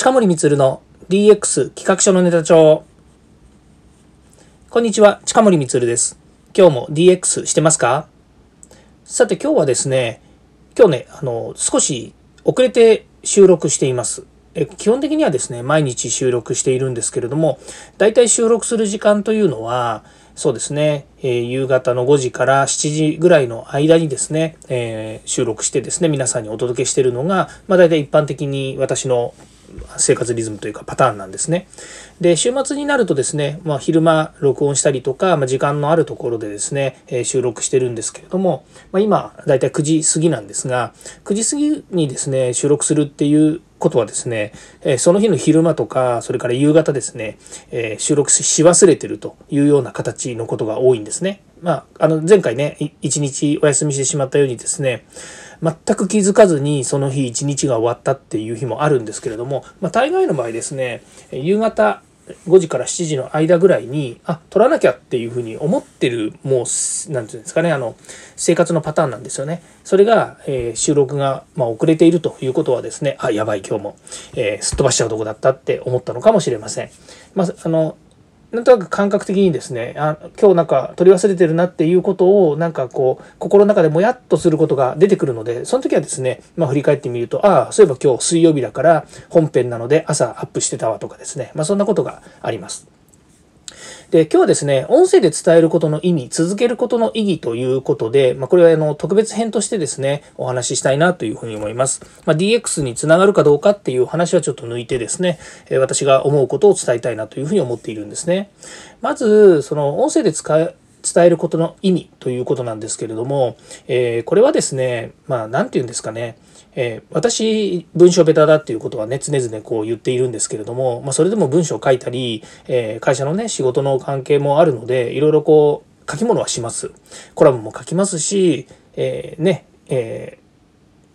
近森光の DX 企画書のネタ帳。こんにちは、近森光です。今日も DX してますか？さて今日はですね、今日ね、あの、少し遅れて収録しています。え基本的にはですね、毎日収録しているんですけれども、だいたい収録する時間というのは、そうですね、えー、夕方の5時から7時ぐらいの間にですね、えー、収録してですね、皆さんにお届けしているのが、まあ、大体一般的に私の生活リズムというかパターンなんですね。で、週末になるとですね、まあ、昼間録音したりとか、まあ、時間のあるところでですね、え、収録してるんですけれども、まあ、今、だいたい9時過ぎなんですが、9時過ぎにですね、収録するっていうことはですね、えその日の昼間とか、それから夕方ですね、え収録し忘れてるというような形のことが多いんですね。まあ、あの、前回ね、一日お休みしてしまったようにですね、全く気づかずにその日一日が終わったっていう日もあるんですけれども、まあ、大概の場合ですね、夕方5時から7時の間ぐらいに、あ、取らなきゃっていうふうに思ってる、もう、なんていうんですかね、あの、生活のパターンなんですよね。それが、えー、収録が、まあ、遅れているということはですね、あ、やばい、今日も、えー、すっ飛ばしちゃうとこだったって思ったのかもしれません。まあ、あの、なんとなく感覚的にですねあ今日なんか取り忘れてるなっていうことをなんかこう心の中でもやっとすることが出てくるのでその時はですね、まあ、振り返ってみるとああそういえば今日水曜日だから本編なので朝アップしてたわとかですね、まあ、そんなことがあります。で、今日はですね、音声で伝えることの意味、続けることの意義ということで、まあ、これはあの特別編としてですね、お話ししたいなというふうに思います。まあ、DX につながるかどうかっていう話はちょっと抜いてですね、私が思うことを伝えたいなというふうに思っているんですね。まず、その音声で使う伝えることの意味ということなんですけれども、えー、これはですね、まあ、何て言うんですかね、えー、私、文章ベタだっていうことはね、常々こう言っているんですけれども、まあ、それでも文章を書いたり、えー、会社のね、仕事の関係もあるので、いろいろこう、書き物はします。コラムも書きますし、えー、ね、え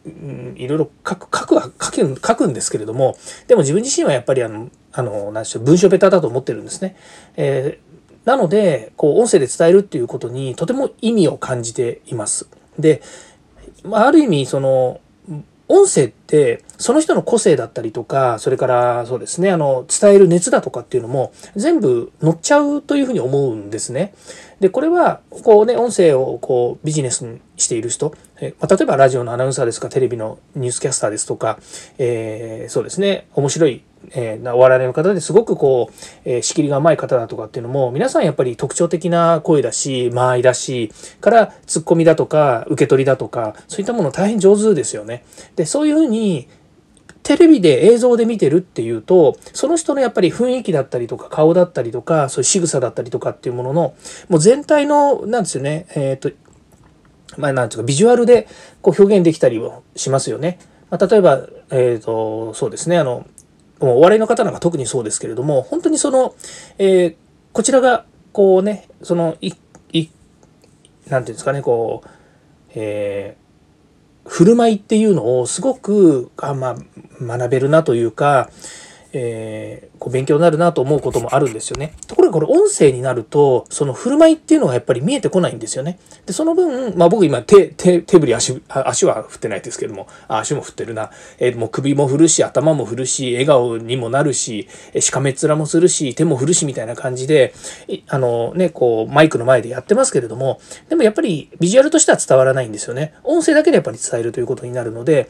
ー、いろいろ書く、書くは書く、書くんですけれども、でも自分自身はやっぱりあの、あの、何でしょう、文章ベタだと思ってるんですね。えー、なので、こう、音声で伝えるっていうことにとても意味を感じています。で、まあ、ある意味、その、音声ってその人の個性だったりとかそれからそうですねあの伝える熱だとかっていうのも全部乗っちゃうというふうに思うんですね。でこれはこうね音声をこうビジネスにしている人え、まあ、例えばラジオのアナウンサーですかテレビのニュースキャスターですとか、えー、そうですね面白いえー、お笑いの方ですごくこう、えー、仕切りが甘い方だとかっていうのも、皆さんやっぱり特徴的な声だし、間合いだし、からツッコミだとか、受け取りだとか、そういったもの大変上手ですよね。で、そういうふうに、テレビで映像で見てるっていうと、その人のやっぱり雰囲気だったりとか、顔だったりとか、そういう仕草だったりとかっていうものの、もう全体の、なんですよね、えっ、と、まあなんていうか、ビジュアルでこう表現できたりもしますよね。まあ、例えば、えっ、ー、と、そうですね、あの、お笑いの方なんか特にそうですけれども、本当にその、えー、こちらが、こうね、その、い、い、なんていうんですかね、こう、えー、振る舞いっていうのをすごく、あまあ、学べるなというか、えー、こう勉強になるなと思うこともあるんですよね。ところがこれ音声になると、その振る舞いっていうのがやっぱり見えてこないんですよね。で、その分、まあ僕今手、手、手振り足、足は振ってないですけども、足も振ってるな。えー、もう首も振るし、頭も振るし、笑顔にもなるし、しかめっ面もするし、手も振るしみたいな感じで、あのね、こうマイクの前でやってますけれども、でもやっぱりビジュアルとしては伝わらないんですよね。音声だけでやっぱり伝えるということになるので、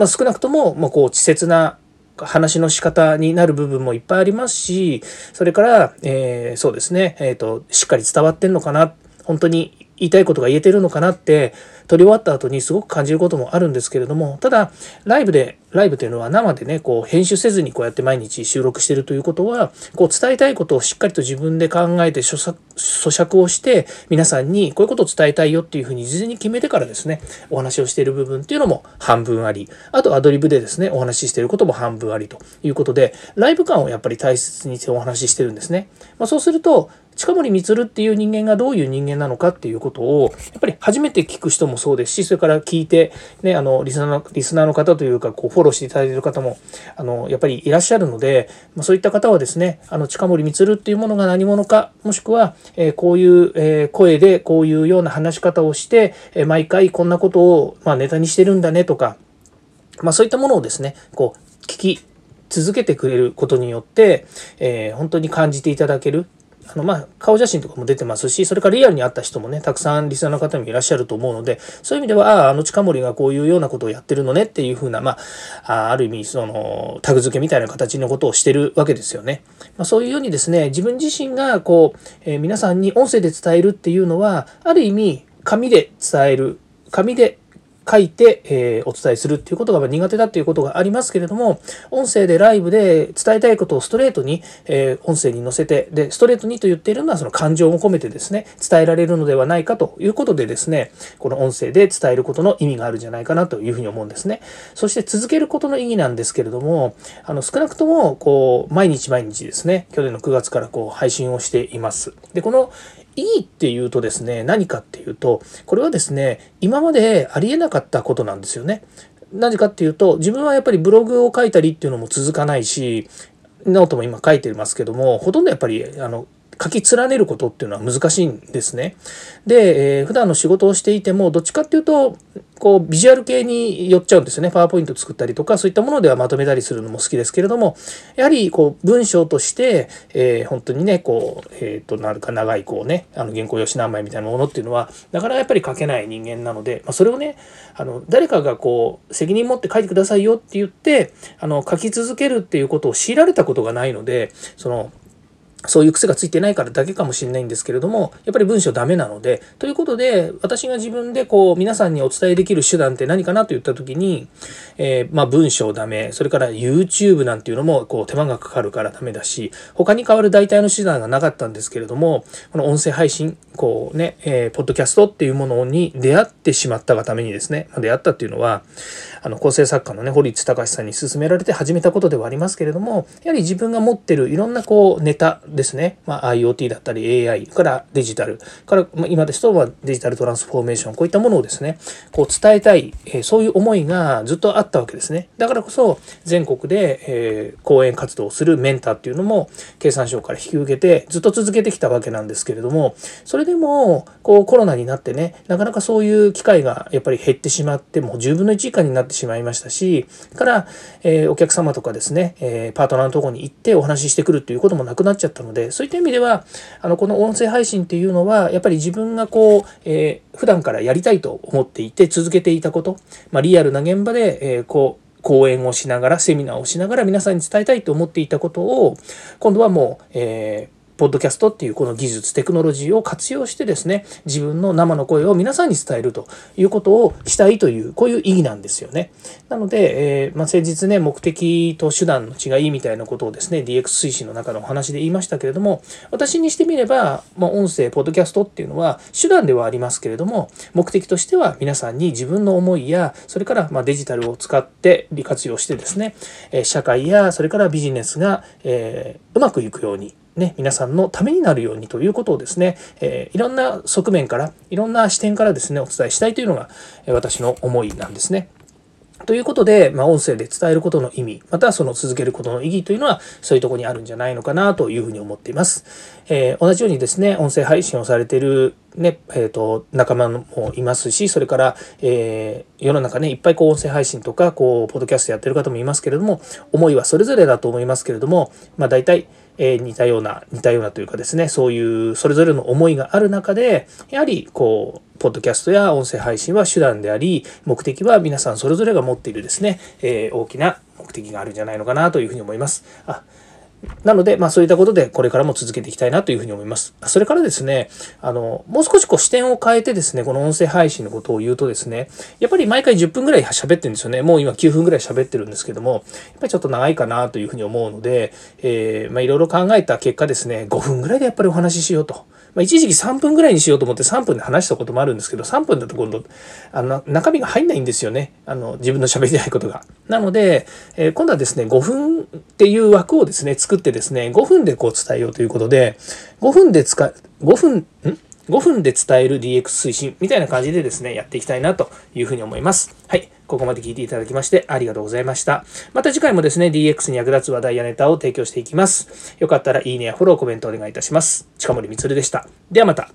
まあ、少なくとも、まあ、こう、稚拙な話の仕方になる部分もいっぱいありますし、それから、えー、そうですね、えっ、ー、と、しっかり伝わってんのかな、本当に言いたいことが言えてるのかなって、撮り終わった後にすごく感じることもあるんですけれども、ただ、ライブで、ライブというのは生でね、こう、編集せずにこうやって毎日収録してるということは、こう、伝えたいことをしっかりと自分で考えて咀嚼をして、皆さんにこういうことを伝えたいよっていうふうに事前に決めてからですね、お話をしている部分っていうのも半分あり、あとアドリブでですね、お話ししていることも半分ありということで、ライブ感をやっぱり大切にしてお話ししてるんですね。まあ、そうすると、近森光っていう人間がどういう人間なのかっていうことを、やっぱり初めて聞く人もそうですし、それから聞いて、ね、あの、リスナーの、リスナーの方というか、こう、フォローしていただいている方も、あの、やっぱりいらっしゃるので、まあ、そういった方はですね、あの、近森光っていうものが何者か、もしくは、えー、こういう、えー、声で、こういうような話し方をして、えー、毎回こんなことを、まあ、ネタにしてるんだねとか、まあ、そういったものをですね、こう、聞き続けてくれることによって、えー、本当に感じていただける。あの、まあ、顔写真とかも出てますし、それからリアルに会った人もね、たくさんリスナーの方もいらっしゃると思うので、そういう意味では、ああ、あの近森がこういうようなことをやってるのねっていうふうな、まあ、ある意味、その、タグ付けみたいな形のことをしてるわけですよね。まあ、そういうようにですね、自分自身が、こう、えー、皆さんに音声で伝えるっていうのは、ある意味、紙で伝える、紙で書いて、え、お伝えするっていうことが苦手だっていうことがありますけれども、音声でライブで伝えたいことをストレートに、え、音声に載せて、で、ストレートにと言っているのはその感情を込めてですね、伝えられるのではないかということでですね、この音声で伝えることの意味があるんじゃないかなというふうに思うんですね。そして続けることの意義なんですけれども、あの、少なくとも、こう、毎日毎日ですね、去年の9月からこう、配信をしています。で、このいいっていうとですね、何かっていうと、これはですね、今までありえなかったことなんですよね。何かっていうと、自分はやっぱりブログを書いたりっていうのも続かないし、ノートも今書いてますけども、ほとんどやっぱり、あの、書き連ねることっていうのは難しいんですね。で、えー、普段の仕事をしていても、どっちかっていうと、こう、ビジュアル系に寄っちゃうんですよね。パワーポイント作ったりとか、そういったものではまとめたりするのも好きですけれども、やはり、こう、文章として、えー、本当にね、こう、えっ、ー、と、なんか長い、こうね、あの、原稿用紙何枚みたいなものっていうのは、なかなかやっぱり書けない人間なので、まあ、それをね、あの、誰かがこう、責任持って書いてくださいよって言って、あの、書き続けるっていうことを強いられたことがないので、その、そういう癖がついてないからだけかもしれないんですけれども、やっぱり文章ダメなので、ということで、私が自分でこう、皆さんにお伝えできる手段って何かなと言った時に、えー、まあ文章ダメ、それから YouTube なんていうのもこう手間がかかるからダメだし、他に代わる代替の手段がなかったんですけれども、この音声配信、こうね、えー、ポッドキャストっていうものに出会ってしまったがためにですね、出会ったっていうのは、あの、構成作家のね、堀内隆さんに勧められて始めたことではありますけれども、やはり自分が持ってるいろんなこう、ネタですね、まあ、IoT だったり AI からデジタル、から、まあ、今ですと、まデジタルトランスフォーメーション、こういったものをですね、こう伝えたい、え、そういう思いがずっとあったわけですね。だからこそ、全国で、え、講演活動をするメンターっていうのも、経産省から引き受けて、ずっと続けてきたわけなんですけれども、それでも、こう、コロナになってね、なかなかそういう機会がやっぱり減ってしまって、もう10分の1以下になってしまいましたし、から、え、お客様とかですね、え、パートナーのとこに行ってお話ししてくるっていうこともなくなっちゃったったので、そういった意味では、あの、この音声配信っていうのは、やっぱり自分がこう、えー、普段からやりたいと思っていて続けていたこと、まあ、リアルな現場で、えー、こう、講演をしながら、セミナーをしながら皆さんに伝えたいと思っていたことを、今度はもう、えーポッドキャストっていうこの技術、テクノロジーを活用してですね、自分の生の声を皆さんに伝えるということをしたいという、こういう意義なんですよね。なので、えー、まあ、先日ね、目的と手段の違いみたいなことをですね、DX 推進の中のお話で言いましたけれども、私にしてみれば、まあ、音声、ポッドキャストっていうのは手段ではありますけれども、目的としては皆さんに自分の思いや、それからまデジタルを使って利活用してですね、社会やそれからビジネスが、えー、うまくいくようにね、皆さんのためになるようにということをですね、えー、いろんな側面から、いろんな視点からですね、お伝えしたいというのが、え私の思いなんですね。ということで、まあ、音声で伝えることの意味、またその続けることの意義というのは、そういうとこにあるんじゃないのかなというふうに思っています。えー、同じようにですね、音声配信をされているね、えっ、ー、と、仲間もいますし、それから、えー、世の中ね、いっぱいこう音声配信とか、こう、ポッドキャストやってる方もいますけれども、思いはそれぞれだと思いますけれども、まあ、大体、えー、似たような、似たようなというかですね、そういうそれぞれの思いがある中で、やはりこう、ポッドキャストや音声配信は手段であり、目的は皆さんそれぞれが持っているですね、えー、大きな目的があるんじゃないのかなというふうに思います。あなので、まあそういったことでこれからも続けていきたいなというふうに思います。それからですね、あの、もう少しこう視点を変えてですね、この音声配信のことを言うとですね、やっぱり毎回10分ぐらい喋ってるんですよね。もう今9分ぐらい喋ってるんですけども、やっぱりちょっと長いかなというふうに思うので、えー、まあいろいろ考えた結果ですね、5分ぐらいでやっぱりお話ししようと。まあ、一時期3分ぐらいにしようと思って3分で話したこともあるんですけど、3分だと今度、あの、中身が入んないんですよね。あの、自分の喋りたいことが。なので、えー、今度はですね、5分っていう枠をですね、作ってですね、5分でこう伝えようということで、5分で使、5分、ん？5分で伝える DX 推進みたいな感じでですね、やっていきたいなというふうに思います。はい。ここまで聞いていただきましてありがとうございました。また次回もですね、DX に役立つ話題やネタを提供していきます。よかったらいいねやフォロー、コメントお願いいたします。近森光でした。ではまた。